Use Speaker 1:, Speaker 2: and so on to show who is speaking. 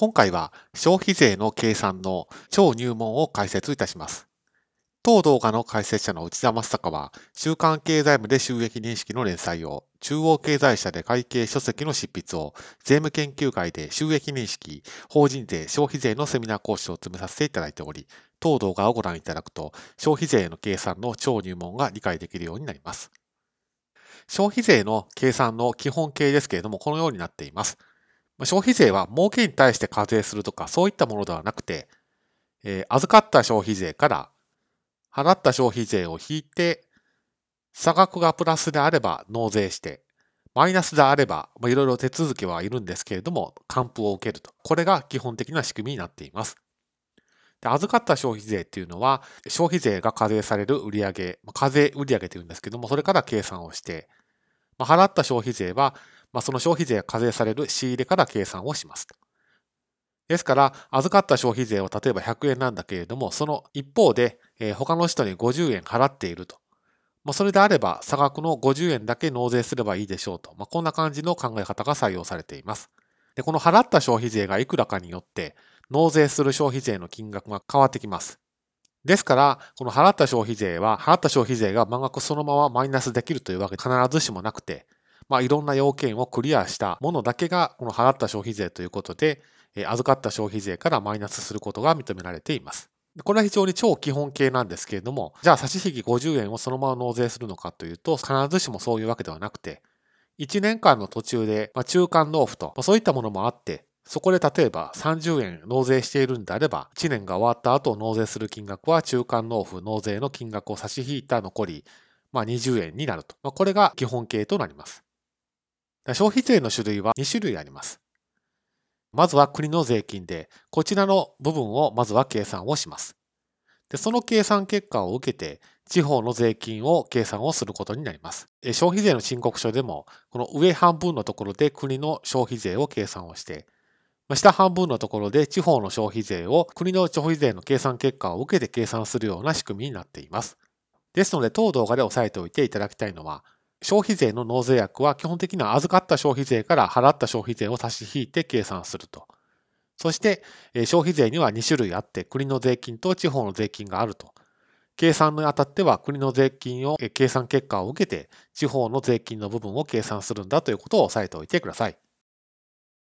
Speaker 1: 今回は消費税の計算の超入門を解説いたします。当動画の解説者の内田正孝は、週刊経済部で収益認識の連載を、中央経済社で会計書籍の執筆を、税務研究会で収益認識、法人税、消費税のセミナー講師を務めさせていただいており、当動画をご覧いただくと、消費税の計算の超入門が理解できるようになります。消費税の計算の基本形ですけれども、このようになっています。消費税は儲けに対して課税するとかそういったものではなくて、えー、預かった消費税から払った消費税を引いて、差額がプラスであれば納税して、マイナスであれば、いろいろ手続きはいるんですけれども、還付を受けると。これが基本的な仕組みになっています。で預かった消費税っていうのは、消費税が課税される売上、課税売上というんですけども、それから計算をして、払った消費税はまあ、その消費税が課税される仕入れから計算をします。ですから、預かった消費税は例えば100円なんだけれども、その一方で、えー、他の人に50円払っていると。まあ、それであれば、差額の50円だけ納税すればいいでしょうと。まあ、こんな感じの考え方が採用されています。で、この払った消費税がいくらかによって、納税する消費税の金額が変わってきます。ですから、この払った消費税は、払った消費税が満額そのままマイナスできるというわけ必ずしもなくて、まあ、いろんな要件をクリアしたものだけが、この払った消費税ということで、預かった消費税からマイナスすることが認められています。これは非常に超基本形なんですけれども、じゃあ差し引き50円をそのまま納税するのかというと、必ずしもそういうわけではなくて、1年間の途中で、まあ、中間納付と、まあ、そういったものもあって、そこで例えば30円納税しているんであれば、1年が終わった後納税する金額は中間納付納税の金額を差し引いた残り、まあ、20円になると。まあ、これが基本形となります。消費税の種類は2種類あります。まずは国の税金で、こちらの部分をまずは計算をします。でその計算結果を受けて、地方の税金を計算をすることになります。消費税の申告書でも、この上半分のところで国の消費税を計算をして、下半分のところで地方の消費税を国の消費税の計算結果を受けて計算するような仕組みになっています。ですので、当動画で押さえておいていただきたいのは、消費税の納税額は基本的には預かった消費税から払った消費税を差し引いて計算すると。そして、消費税には2種類あって、国の税金と地方の税金があると。計算にあたっては国の税金を計算結果を受けて地方の税金の部分を計算するんだということを押さえておいてください。